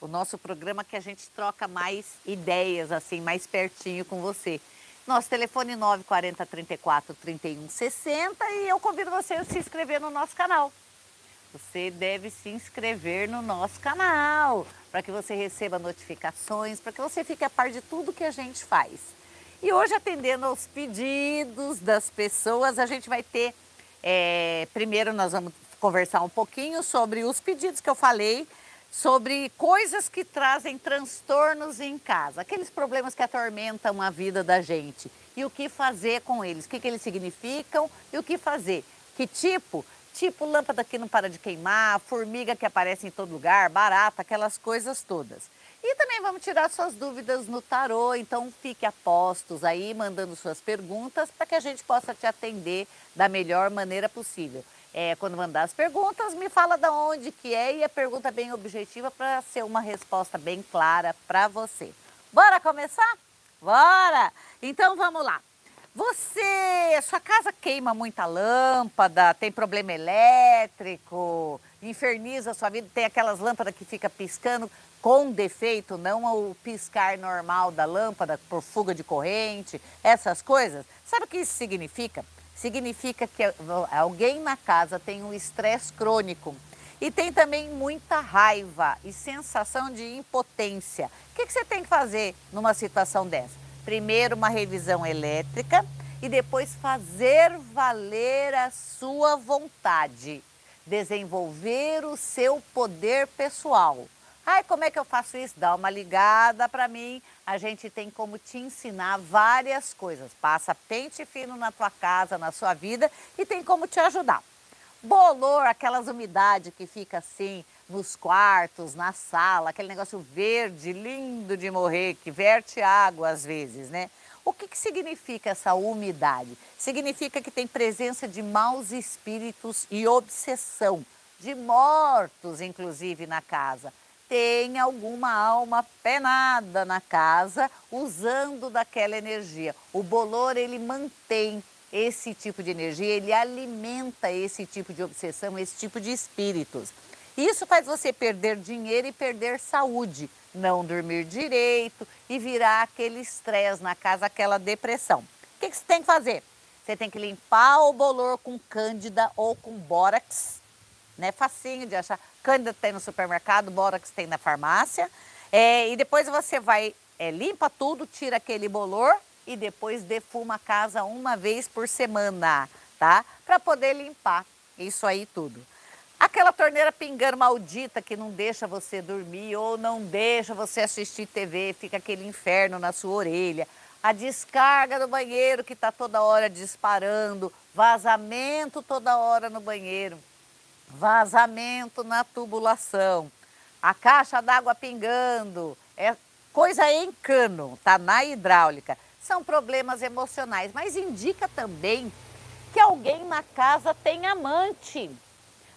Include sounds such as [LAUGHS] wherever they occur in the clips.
o nosso programa que a gente troca mais ideias, assim, mais pertinho com você. Nosso telefone 940 34 31 60 e eu convido você a se inscrever no nosso canal. Você deve se inscrever no nosso canal para que você receba notificações, para que você fique a par de tudo que a gente faz. E hoje, atendendo aos pedidos das pessoas, a gente vai ter. É, primeiro, nós vamos conversar um pouquinho sobre os pedidos que eu falei, sobre coisas que trazem transtornos em casa, aqueles problemas que atormentam a vida da gente. E o que fazer com eles, o que, que eles significam e o que fazer. Que tipo? Tipo lâmpada que não para de queimar, formiga que aparece em todo lugar, barata, aquelas coisas todas. E também vamos tirar suas dúvidas no tarô, então fique a postos aí, mandando suas perguntas para que a gente possa te atender da melhor maneira possível. É, quando mandar as perguntas, me fala de onde que é e a pergunta bem objetiva para ser uma resposta bem clara para você. Bora começar? Bora! Então vamos lá. Você, sua casa queima muita lâmpada, tem problema elétrico, inferniza a sua vida, tem aquelas lâmpadas que fica piscando com defeito, não o piscar normal da lâmpada por fuga de corrente, essas coisas. Sabe o que isso significa? Significa que alguém na casa tem um estresse crônico e tem também muita raiva e sensação de impotência. O que, você tem que fazer numa situação dessa? Primeiro, uma revisão elétrica e depois fazer valer a sua vontade, desenvolver o seu poder pessoal. Ai, como é que eu faço isso? Dá uma ligada para mim. A gente tem como te ensinar várias coisas. Passa pente fino na tua casa, na sua vida e tem como te ajudar. Bolor, aquelas umidades que fica assim nos quartos, na sala, aquele negócio verde, lindo de morrer, que verte água às vezes, né? O que, que significa essa umidade? Significa que tem presença de maus espíritos e obsessão, de mortos, inclusive, na casa. Tem alguma alma penada na casa usando daquela energia. O bolor, ele mantém esse tipo de energia, ele alimenta esse tipo de obsessão, esse tipo de espíritos. Isso faz você perder dinheiro e perder saúde, não dormir direito e virar aquele estresse na casa, aquela depressão. O que, você tem que fazer? Você tem que limpar o bolor com cândida ou com bórax, né? Facinho de achar. Cândida tem no supermercado, bórax tem na farmácia. É, e depois você vai, é, limpa tudo, tira aquele bolor e depois defuma a casa uma vez por semana, tá? Para poder limpar isso aí tudo. Aquela torneira pingando maldita que não deixa você dormir ou não deixa você assistir TV, fica aquele inferno na sua orelha. A descarga do banheiro que está toda hora disparando, vazamento toda hora no banheiro, vazamento na tubulação, a caixa d'água pingando, é coisa em cano, tá na hidráulica. São problemas emocionais, mas indica também que alguém na casa tem amante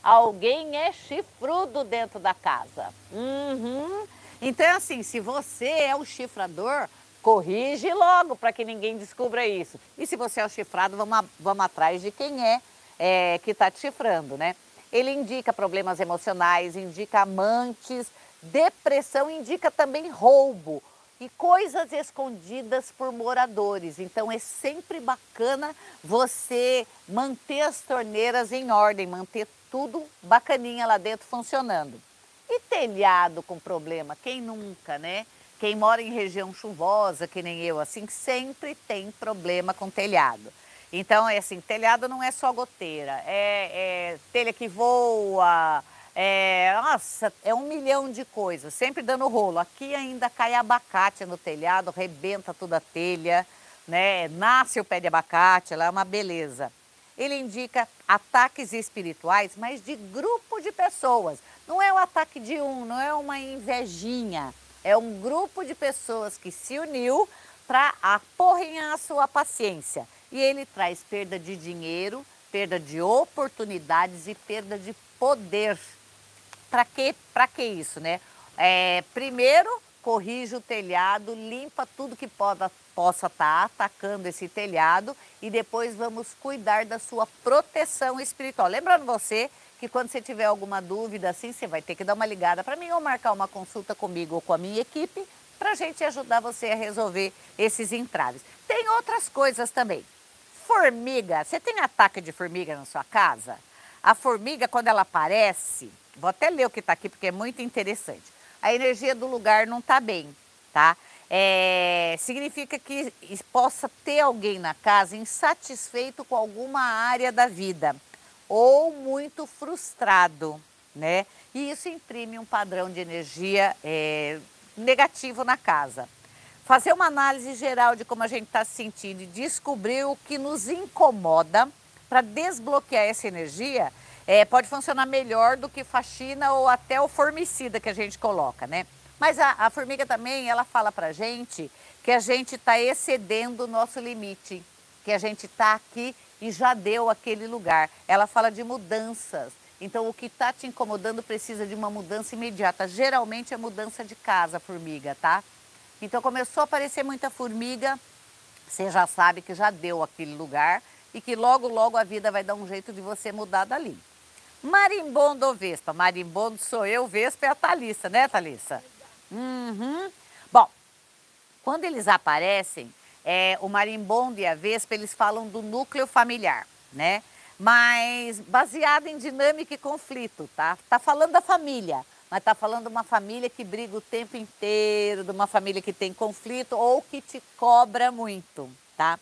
alguém é chifrudo dentro da casa. Uhum. Então, assim, se você é o chifrador, corrige logo para que ninguém descubra isso. E se você é o chifrado, vamos, vamos atrás de quem é, é que está te chifrando, né? Ele indica problemas emocionais, indica amantes, depressão, indica também roubo e coisas escondidas por moradores. Então é sempre bacana você manter as torneiras em ordem, manter tudo bacaninha lá dentro funcionando. E telhado com problema, quem nunca, né? Quem mora em região chuvosa, que nem eu, assim, sempre tem problema com telhado. Então, é assim, telhado não é só goteira, é, é telha que voa, é, nossa, é um milhão de coisas, sempre dando rolo. Aqui ainda cai abacate no telhado, rebenta toda a telha, né? Nasce o pé de abacate, ela é uma beleza ele indica ataques espirituais, mas de grupo de pessoas. Não é o ataque de um, não é uma invejinha. É um grupo de pessoas que se uniu para aporrinhar a sua paciência. E ele traz perda de dinheiro, perda de oportunidades e perda de poder. Para que, que isso, né? É, primeiro, corrige o telhado, limpa tudo que poda, possa estar tá atacando esse telhado e depois vamos cuidar da sua proteção espiritual. Lembrando você que quando você tiver alguma dúvida assim, você vai ter que dar uma ligada para mim ou marcar uma consulta comigo ou com a minha equipe para a gente ajudar você a resolver esses entraves. Tem outras coisas também. Formiga, você tem ataque de formiga na sua casa? A formiga, quando ela aparece, vou até ler o que está aqui porque é muito interessante. A energia do lugar não está bem, tá? É, significa que possa ter alguém na casa insatisfeito com alguma área da vida ou muito frustrado, né? E isso imprime um padrão de energia é, negativo na casa. Fazer uma análise geral de como a gente está se sentindo e descobrir o que nos incomoda para desbloquear essa energia é, pode funcionar melhor do que faxina ou até o formicida que a gente coloca, né? Mas a, a formiga também, ela fala para gente que a gente está excedendo o nosso limite, que a gente está aqui e já deu aquele lugar. Ela fala de mudanças. Então, o que está te incomodando precisa de uma mudança imediata. Geralmente é mudança de casa, formiga, tá? Então, começou a aparecer muita formiga, você já sabe que já deu aquele lugar e que logo, logo a vida vai dar um jeito de você mudar dali. Marimbondo ou Vespa? Marimbondo sou eu, Vespa é a Thalissa, né, Thalissa? Uhum. Bom, quando eles aparecem, é, o marimbondo e a vespa, eles falam do núcleo familiar, né? Mas baseado em dinâmica e conflito, tá? Tá falando da família, mas tá falando de uma família que briga o tempo inteiro, de uma família que tem conflito ou que te cobra muito, tá?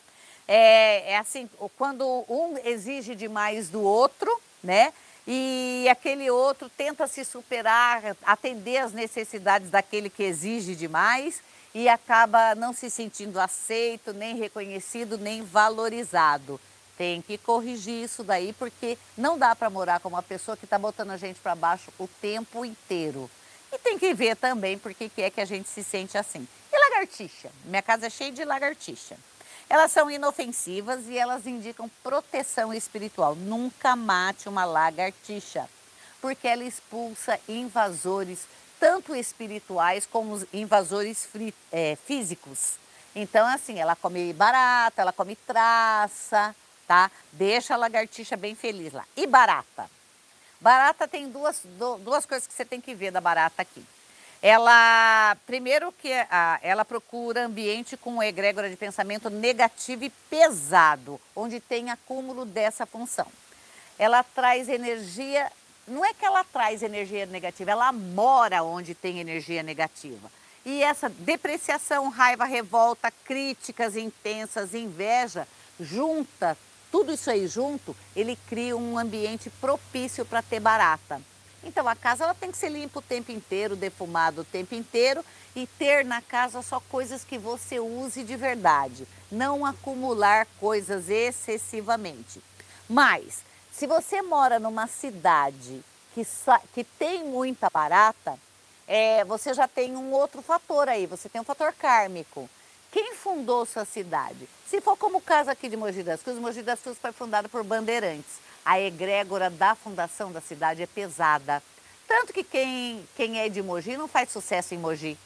É, é assim, quando um exige demais do outro, né? E aquele outro tenta se superar, atender as necessidades daquele que exige demais e acaba não se sentindo aceito, nem reconhecido, nem valorizado. Tem que corrigir isso daí, porque não dá para morar com uma pessoa que está botando a gente para baixo o tempo inteiro. E tem que ver também por que é que a gente se sente assim. E lagartixa? Minha casa é cheia de lagartixa. Elas são inofensivas e elas indicam proteção espiritual. Nunca mate uma lagartixa, porque ela expulsa invasores tanto espirituais como invasores é, físicos. Então, assim, ela come barata, ela come traça, tá? Deixa a lagartixa bem feliz lá. E barata? Barata tem duas, duas coisas que você tem que ver da barata aqui. Ela, primeiro que a, ela procura ambiente com egrégora de pensamento negativo e pesado, onde tem acúmulo dessa função. Ela traz energia não é que ela traz energia negativa, ela mora onde tem energia negativa. E essa depreciação, raiva, revolta, críticas intensas, inveja, junta, tudo isso aí junto, ele cria um ambiente propício para ter barata. Então a casa ela tem que ser limpa o tempo inteiro, defumada o tempo inteiro e ter na casa só coisas que você use de verdade, não acumular coisas excessivamente. Mas se você mora numa cidade que, que tem muita barata, é, você já tem um outro fator aí, você tem um fator kármico. Quem fundou sua cidade? Se for como o caso aqui de Mogi das Cruzes, Mogi das Cruzes foi fundada por bandeirantes. A egrégora da fundação da cidade é pesada. Tanto que quem, quem é de Mogi não faz sucesso em Mogi.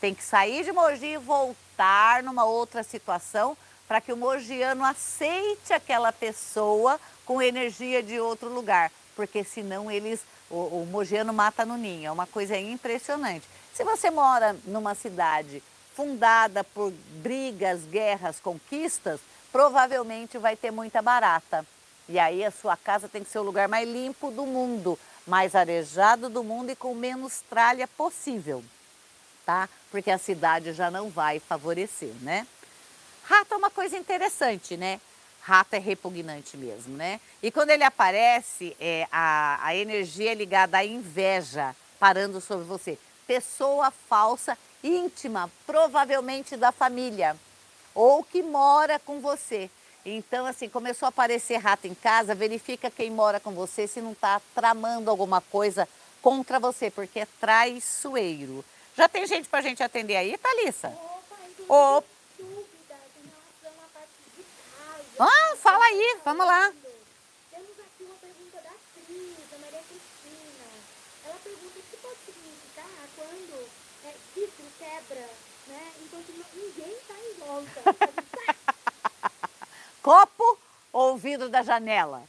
Tem que sair de Mogi e voltar numa outra situação para que o mogiano aceite aquela pessoa com energia de outro lugar, porque senão eles, o, o mogiano mata no ninho, é uma coisa impressionante. Se você mora numa cidade fundada por brigas, guerras, conquistas, provavelmente vai ter muita barata. E aí a sua casa tem que ser o lugar mais limpo do mundo, mais arejado do mundo e com menos tralha possível, tá? Porque a cidade já não vai favorecer, né? Rato é uma coisa interessante, né? Rato é repugnante mesmo, né? E quando ele aparece, é, a, a energia é ligada à inveja parando sobre você. Pessoa falsa, íntima, provavelmente da família, ou que mora com você. Então, assim, começou a aparecer rato em casa, verifica quem mora com você se não está tramando alguma coisa contra você, porque é traiçoeiro. Já tem gente para a gente atender aí, Thalissa? Opa, Opa. Ah, fala aí, vamos lá. Temos aqui uma pergunta da Cris, a Maria Cristina. Ela pergunta o que pode significar quando é, vidro quebra, né? Enquanto ninguém está em volta. [LAUGHS] Copo ou vidro da janela?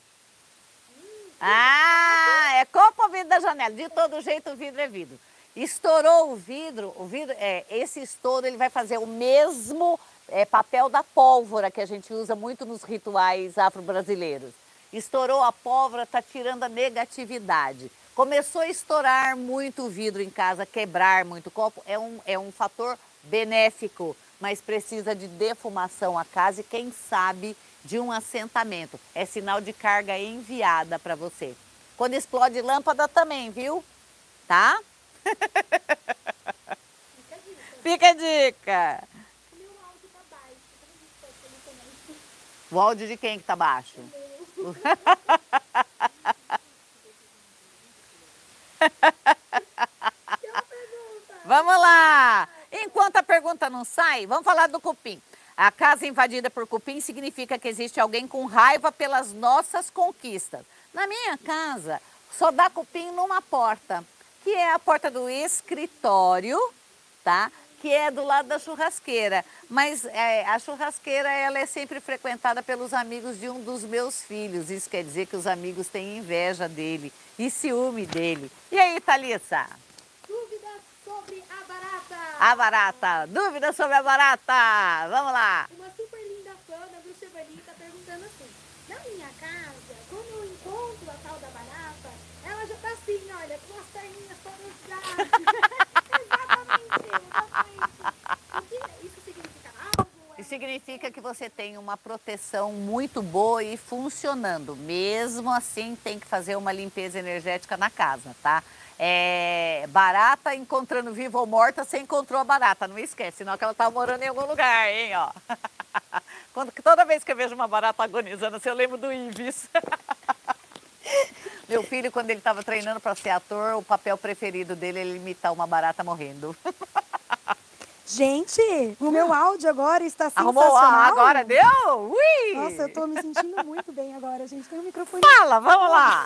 Hum, Ah, é copa ou vidro da janela? De todo jeito, o vidro é vidro. Estourou o vidro, o vidro, é, esse estouro ele vai fazer o mesmo é, papel da pólvora que a gente usa muito nos rituais afro-brasileiros. Estourou a pólvora, está tirando a negatividade. Começou a estourar muito vidro em casa, quebrar muito copo, é um, é um fator benéfico, mas precisa de defumação a casa e quem sabe de um assentamento. É sinal de carga enviada para você. Quando explode lâmpada também, viu? Tá? Fica a dica. Meu áudio tá a? O áudio de quem que tá baixo? [LAUGHS] Tem uma pergunta. Vamos lá! Enquanto a pergunta não sai, vamos falar do cupim. A casa invadida por cupim significa que existe alguém com raiva pelas nossas conquistas. Na minha casa, só dá cupim numa porta, que é a porta do escritório, tá? Que é do lado da churrasqueira. Mas é, a churrasqueira ela é sempre frequentada pelos amigos de um dos meus filhos. Isso quer dizer que os amigos têm inveja dele e ciúme dele. E aí, Thalissa? Dúvidas sobre a barata. A barata. Dúvida sobre a barata? Vamos lá. Uma super linda fã da Bruxa Evani tá perguntando assim. Na minha casa, quando eu encontro a tal da barata, ela já tá assim, olha, com as perninhas todas já. [LAUGHS] exatamente, exatamente. Isso significa algo? Isso significa que você tem uma proteção muito boa e funcionando. Mesmo assim, tem que fazer uma limpeza energética na casa, tá? É, barata encontrando viva ou morta, você encontrou a barata. Não esquece, senão que ela tá morando em algum lugar, hein, ó. [LAUGHS] Quando, toda vez que eu vejo uma barata agonizando, assim, eu lembro do Ives. [LAUGHS] Meu filho, quando ele estava treinando para ser ator, o papel preferido dele é imitar uma barata morrendo. [LAUGHS] Gente, o meu áudio agora está sensacional. Arrumou? Ah, agora deu? Ui! Nossa, eu tô me sentindo muito bem agora, gente. Tem um microfone. Fala, vamos lá!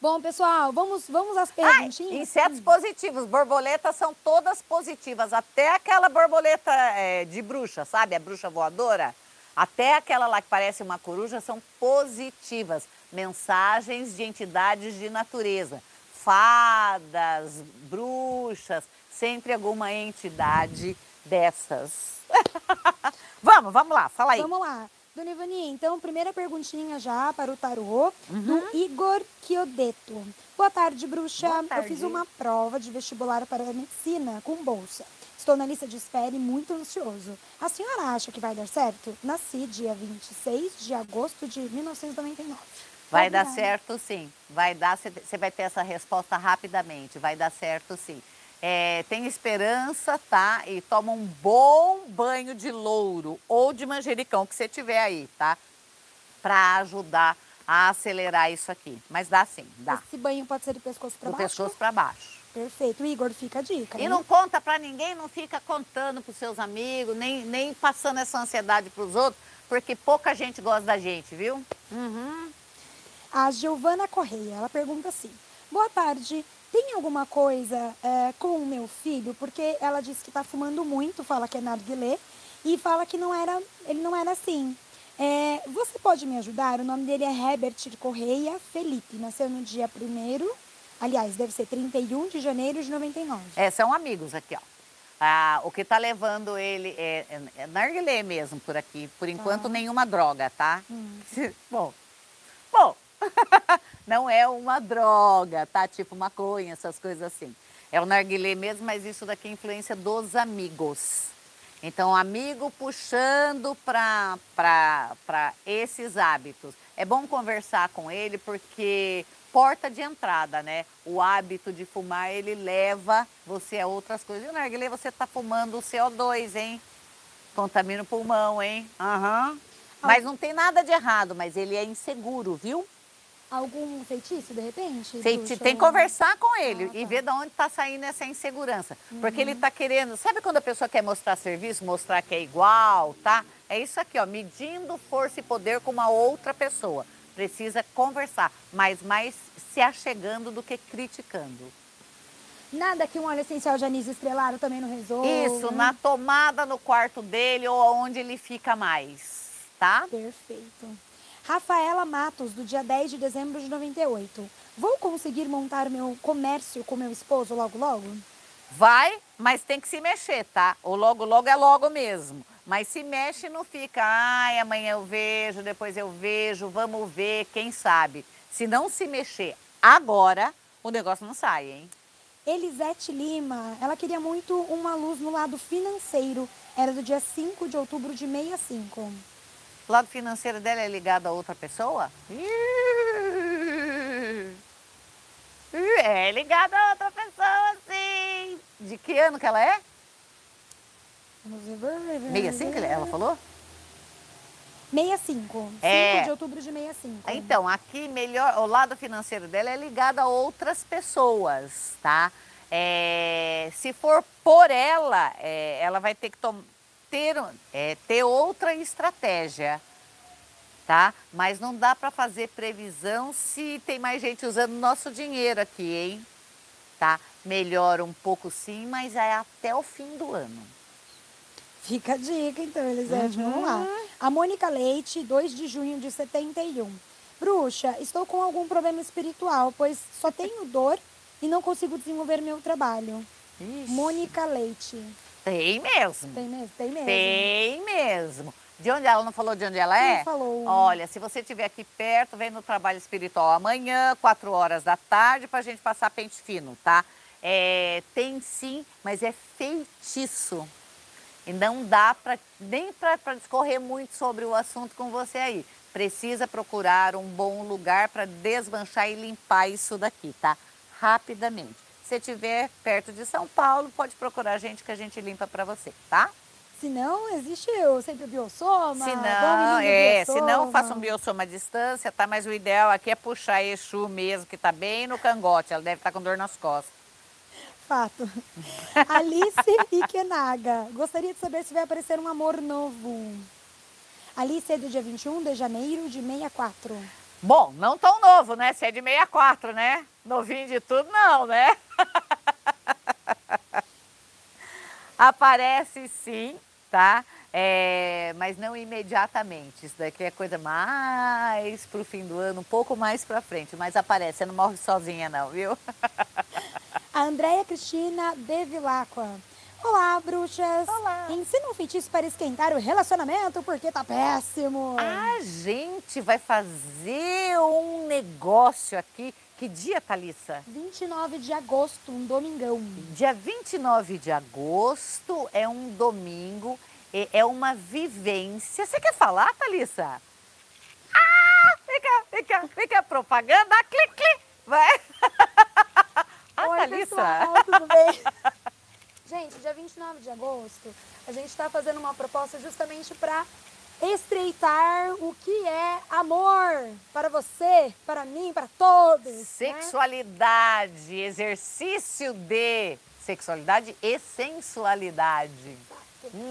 Bom, pessoal, vamos, vamos às Ai, perguntinhas? insetos positivos, borboletas são todas positivas, até aquela borboleta é, de bruxa, sabe? A bruxa voadora. Até aquela lá que parece uma coruja são positivas. Mensagens de entidades de natureza. Fadas, bruxas, sempre alguma entidade dessas. [LAUGHS] vamos, vamos lá, fala aí. Vamos lá. Dona Ivani, então, primeira perguntinha já para o tarô, Uhum. do Igor Chiodeto. Boa tarde, bruxa. Boa Eu tarde. fiz uma prova de vestibular para a medicina com bolsa. Estou na lista de espera e muito ansioso. A senhora acha que vai dar certo? Nasci dia 26 de agosto de 1999. Vai dar Obrigada. certo sim. Vai dar, você vai ter essa resposta rapidamente. Vai dar certo sim. É, tem esperança, tá? E toma um bom banho de louro ou de manjericão que você tiver aí, tá? Para ajudar a acelerar isso aqui. Mas dá sim, dá. Esse banho pode ser do pescoço para Do baixo? pescoço para baixo. Perfeito. Igor, fica a dica. E hein? não conta para ninguém, não fica contando para seus amigos, nem, nem passando essa ansiedade para os outros, porque pouca gente gosta da gente, viu? Uhum. A Giovana Correia, ela pergunta assim: Boa tarde, tem alguma coisa é, com o meu filho? Porque ela disse que está fumando muito, fala que é narguilé, e fala que não era, ele não era assim. É, você pode me ajudar? O nome dele é Herbert Correia Felipe, nasceu no dia 1 aliás, deve ser 31 de janeiro de 99. É, são amigos aqui, ó. Ah, o que tá levando ele é, é, é narguilé mesmo por aqui. Por enquanto, Tá. nenhuma droga, tá? Hum. [LAUGHS] Bom, bom, [LAUGHS] não é uma droga, tá? Tipo maconha, essas coisas assim. É o narguilé mesmo, mas isso daqui é influência dos amigos. Então, amigo puxando para esses hábitos. É bom conversar com ele porque porta de entrada, né? O hábito de fumar, ele leva você a outras coisas. E o narguilé, você tá fumando o CO2, hein? Contamina o pulmão, hein? Aham. Mas não tem nada de errado, mas ele é inseguro, viu? Algum feitiço, de repente? Tem, que conversar com ele Ah, e tá. ver de onde está saindo essa insegurança. Porque ele está querendo. Sabe quando a pessoa quer mostrar serviço, mostrar que é igual, tá? É isso aqui, ó, medindo força e poder com uma outra pessoa. Precisa conversar, mas mais se achegando do que criticando. Nada que um óleo essencial de anis estrelado também não resolva. Isso, na tomada no quarto dele ou onde ele fica mais, tá? Perfeito. Rafaela Matos, do dia 10 de dezembro de 98. Vou conseguir montar meu comércio com meu esposo logo logo? Vai, mas tem que se mexer, tá? O logo logo é logo mesmo. Mas se mexe não fica, ai, amanhã eu vejo, depois eu vejo, vamos ver, quem sabe. Se não se mexer agora, o negócio não sai, hein? Elisete Lima, ela queria muito uma luz no lado financeiro. Era do dia 5 de outubro de 65. O lado financeiro dela é ligado a outra pessoa? É ligado a outra pessoa, sim. De que ano que ela é? Vamos ver. 65 ela falou? 65. 5 É. de outubro de 65. Então, aqui melhor, o lado financeiro dela é ligado a outras pessoas, tá? É, se for por ela, é, ela vai ter que tom- ter, é, ter outra estratégia, tá? Mas não dá para fazer previsão se tem mais gente usando nosso dinheiro aqui, hein? Tá? Melhora um pouco sim, mas é até o fim do ano. Fica a dica, então, Elisete. Vamos lá. A Mônica Leite, 2 de junho de 71. Bruxa, estou com algum problema espiritual, pois só tenho dor e não consigo desenvolver meu trabalho. Ixi, Mônica Leite. Tem mesmo. Tem mesmo? Tem mesmo. Tem mesmo. De onde ela não falou de onde ela é? Não falou. Olha, se você estiver aqui perto, vem no trabalho espiritual amanhã, 4 horas da tarde, para a gente passar pente fino, tá? É, tem sim, mas é feitiço. E não dá pra, nem para discorrer muito sobre o assunto com você aí. Precisa procurar um bom lugar para desmanchar e limpar isso daqui, tá? Rapidamente. Se estiver perto de São Paulo, pode procurar a gente que a gente limpa para você, tá? Se não, existe o sempre o Biossoma. Se vamos não, é, se não, Biossoma. faça um biossoma à distância, tá? Mas o ideal aqui é puxar Exu mesmo, que tá bem no cangote. Ela deve estar com dor nas costas. Fato. [LAUGHS] Alice Ikenaga. Gostaria de saber se vai aparecer um amor novo. Alice é do dia 21 de janeiro de 64. Bom, não tão novo, né? Se é de 64, né? Novinho de tudo, não, né? [LAUGHS] Aparece sim, tá? É, mas não imediatamente. Isso daqui é coisa mais pro fim do ano, um pouco mais pra frente. Mas aparece, você não morre sozinha não, viu? [LAUGHS] A Andréia Cristina Bevilacqua. Olá, bruxas. Olá. Ensina um feitiço para esquentar o relacionamento porque tá péssimo. A gente vai fazer um negócio aqui. Que dia, Thalissa? 29 de agosto, um domingão. Dia 29 de agosto é um domingo, e é uma vivência. Você quer falar, Thalissa? Ah, vem cá, vem cá, vem cá, propaganda, clique, clique, vai. [LAUGHS] Ah, Oi, Thalissa. pessoal, tudo bem? [LAUGHS] gente, dia 29 de agosto, a gente está fazendo uma proposta justamente para estreitar o que é amor para você, para mim, para todos. né? Sexualidade, exercício de sexualidade e sensualidade.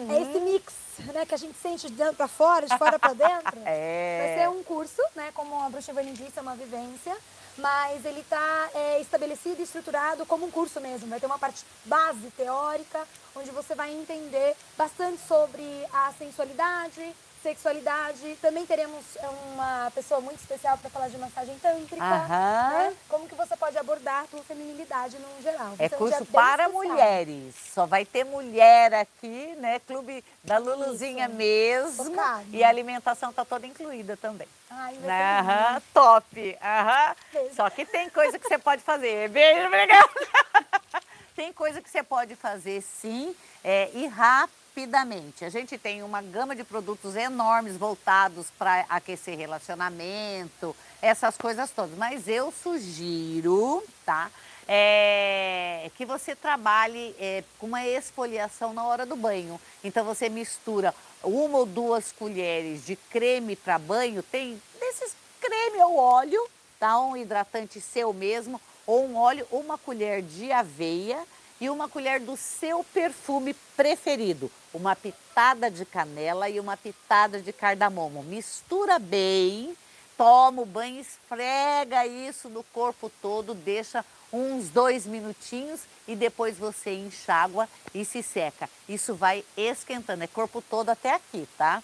É esse mix, né, que a gente sente de dentro para fora, de fora para dentro. [LAUGHS] É. Vai ser um curso, né, como a Bruxa Evelyn disse, é uma vivência, mas ele está estabelecido e estruturado como um curso mesmo. Vai ter uma parte base teórica, onde você vai entender bastante sobre a sensualidade, sexualidade. Também teremos é, uma pessoa muito especial para falar de massagem tântrica. Aham. né? Como que você pode abordar a tua feminilidade no geral. É dia curso para mulheres. Só vai ter mulher aqui, né? Clube da Luluzinha Isso. mesmo. Focado. E a alimentação tá toda incluída também. Ai, vai ser Aham, top. Aham. Beijo. Só que tem coisa que você pode fazer. [LAUGHS] Beijo, obrigada. [LAUGHS] Tem coisa que você pode fazer sim é, e rapidamente. A gente tem uma gama de produtos enormes voltados para aquecer relacionamento, essas coisas todas. Mas eu sugiro, tá? é, que você trabalhe é, com uma esfoliação na hora do banho. Então você mistura uma ou duas colheres de creme para banho, tem desses creme ou óleo, tá? Um hidratante seu mesmo, ou um óleo, uma colher de aveia e uma colher do seu perfume preferido. Uma pitada de canela e uma pitada de cardamomo. Mistura bem, toma o banho, esfrega isso no corpo todo, deixa uns dois minutinhos e depois você enxágua e se seca. Isso vai esquentando, é corpo todo até aqui, tá?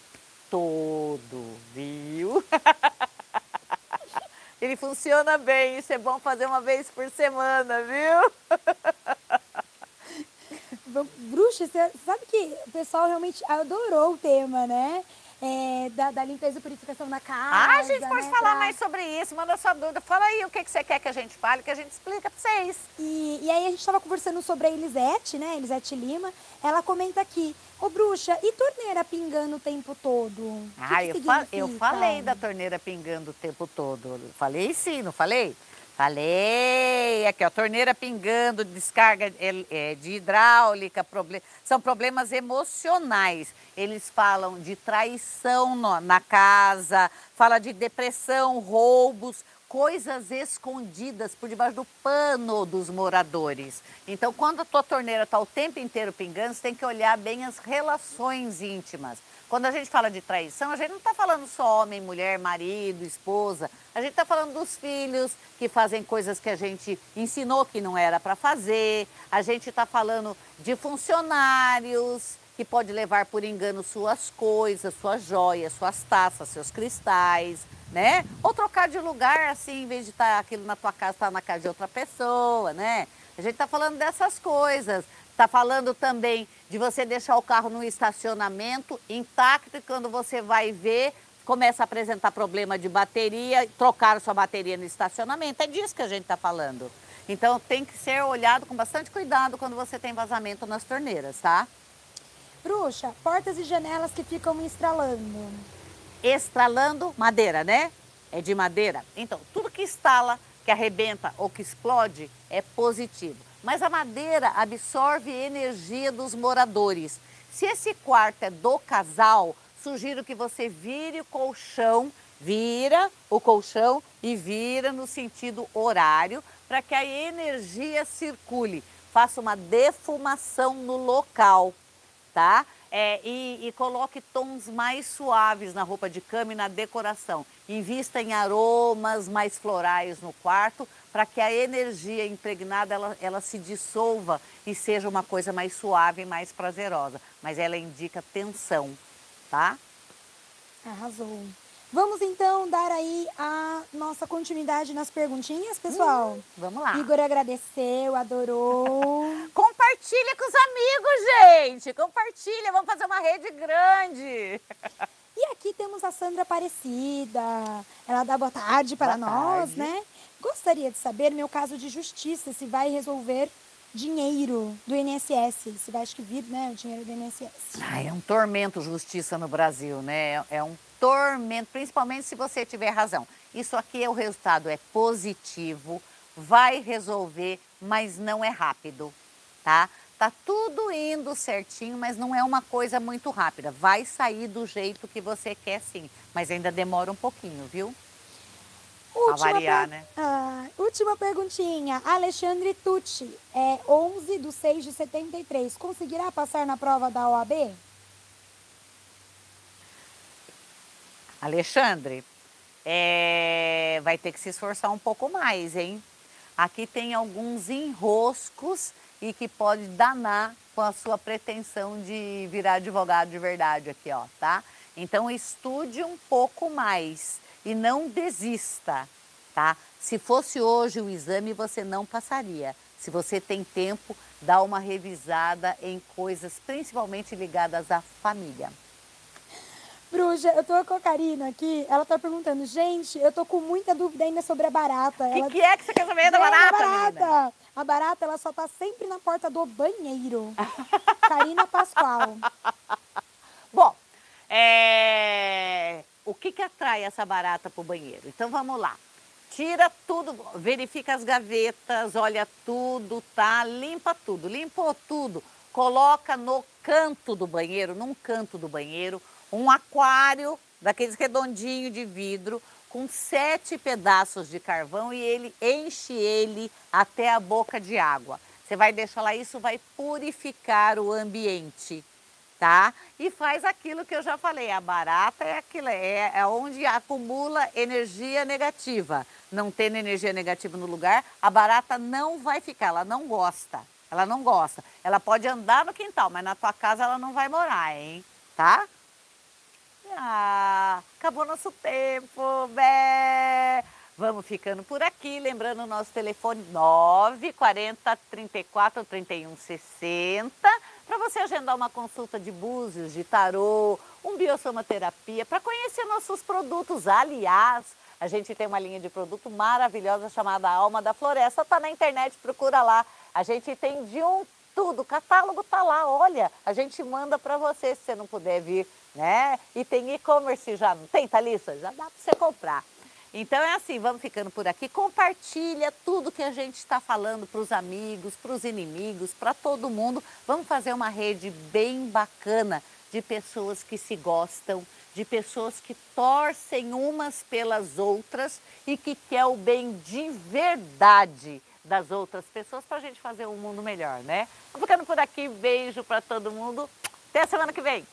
todo, viu? [LAUGHS] Ele funciona bem, isso é bom fazer uma vez por semana, viu? [LAUGHS] Bruxa, você sabe que o pessoal realmente adorou o tema, né? é, da, da, limpeza e purificação da casa. Ah, a gente pode né, falar pra... mais sobre isso, manda sua dúvida. Fala aí o que, que você quer que a gente fale, que a gente explica para vocês. E, e aí a gente estava conversando sobre a Elisete, né, Elisete Lima. Ela comenta aqui, ô bruxa, e torneira pingando o tempo todo? Ah, eu, fa eu falei da torneira pingando o tempo todo. Falei sim, não falei? Falei, aqui ó, torneira pingando, descarga é, de hidráulica, são problemas emocionais. Eles falam de traição na casa, fala de depressão, roubos, coisas escondidas por debaixo do pano dos moradores. Então, quando a tua torneira está o tempo inteiro pingando, você tem que olhar bem as relações íntimas. Quando a gente fala de traição, a gente não está falando só homem, mulher, marido, esposa. A gente está falando dos filhos que fazem coisas que a gente ensinou que não era para fazer. A gente está falando de funcionários que pode levar por engano suas coisas, suas joias, suas taças, seus cristais, né? Ou trocar de lugar, assim, em vez de estar tá aquilo na tua casa, estar tá na casa de outra pessoa, né? A gente está falando dessas coisas. Está falando também de você deixar o carro no estacionamento intacto e quando você vai ver, começa a apresentar problema de bateria, trocar sua bateria no estacionamento. É disso que a gente está falando. Então tem que ser olhado com bastante cuidado quando você tem vazamento nas torneiras, tá? Bruxa, portas e janelas que ficam estralando. Estralando madeira, né? É de madeira. Então, tudo que estala, que arrebenta ou que explode é positivo mas a madeira absorve energia dos moradores. Se esse quarto é do casal, sugiro que você vire o colchão, vira o colchão e vira no sentido horário para que a energia circule. Faça uma defumação no local, tá? É, e, e, coloque tons mais suaves na roupa de cama e na decoração. Invista em aromas mais florais no quarto para que a energia impregnada ela, ela se dissolva e seja uma coisa mais suave e mais prazerosa. Mas ela indica tensão, tá? Arrasou. Vamos então dar aí a nossa continuidade nas perguntinhas, pessoal? Hum, vamos lá. Igor agradeceu, adorou. [LAUGHS] Compartilha com os amigos, gente. Compartilha, vamos fazer uma rede grande. E aqui temos a Sandra Aparecida. Ela dá boa tarde para boa nós, tarde. né? Gostaria de saber meu caso de justiça, se vai resolver dinheiro do INSS, se vai vir, né, o dinheiro do INSS. Ai, é um tormento justiça no Brasil, né? É um tormento, principalmente se você tiver razão. Isso aqui é o resultado, é positivo, vai resolver, mas não é rápido, tá? Tá tudo indo certinho, mas não é uma coisa muito rápida. Vai sair do jeito que você quer sim, mas ainda demora um pouquinho, viu? Última variar, né? Ah, última perguntinha. Alexandre Tucci, é 11 de 6 de 73. Conseguirá passar na prova da OAB? Alexandre, é, vai ter que se esforçar um pouco mais, hein? Aqui tem alguns enroscos e que pode danar com a sua pretensão de virar advogado de verdade aqui, ó, tá? Então estude um pouco mais e não desista, tá? Se fosse hoje o exame, você não passaria. Se você tem tempo, dá uma revisada em coisas principalmente ligadas à família. Bruxa, eu tô com a Karina aqui, ela tá perguntando, gente, eu tô com muita dúvida ainda sobre a barata. O que, ela... que, é que você quer saber da barata, a barata? A barata, ela só tá sempre na porta do banheiro. Karina Pascoal. [LAUGHS] Bom, é... o que que atrai essa barata pro banheiro? Então vamos lá. Tira tudo, verifica as gavetas, olha tudo, tá? Limpa tudo, limpou tudo. Coloca no canto do banheiro, num canto do banheiro, um aquário daqueles redondinho de vidro com sete pedaços de carvão e ele enche ele até a boca de água. Você vai deixar lá, isso vai purificar o ambiente, tá? E faz aquilo que eu já falei, a barata é aquilo, é, é onde acumula energia negativa. Não tendo energia negativa no lugar, a barata não vai ficar, ela não gosta. Ela não gosta. Ela pode andar no quintal, mas na tua casa ela não vai morar, hein? Tá? Ah, acabou nosso tempo, bé. Vamos ficando por aqui, lembrando o nosso telefone 940 34 31 60 para você agendar uma consulta de búzios, de tarô, um biosomaterapia, para conhecer nossos produtos. Aliás, a gente tem uma linha de produto maravilhosa chamada Alma da Floresta, tá na internet, procura lá. A gente tem de um tudo, o catálogo tá lá, olha, a gente manda para você se você não puder vir, né? E tem e-commerce já, não tem, Thalissa? Já dá para você comprar. Então é assim, vamos ficando por aqui. Compartilha tudo que a gente está falando para os amigos, para os inimigos, para todo mundo. Vamos fazer uma rede bem bacana de pessoas que se gostam, de pessoas que torcem umas pelas outras e que quer o bem de verdade das outras pessoas para a gente fazer um mundo melhor, né? Vamos ficando por aqui. Beijo para todo mundo. Até semana que vem.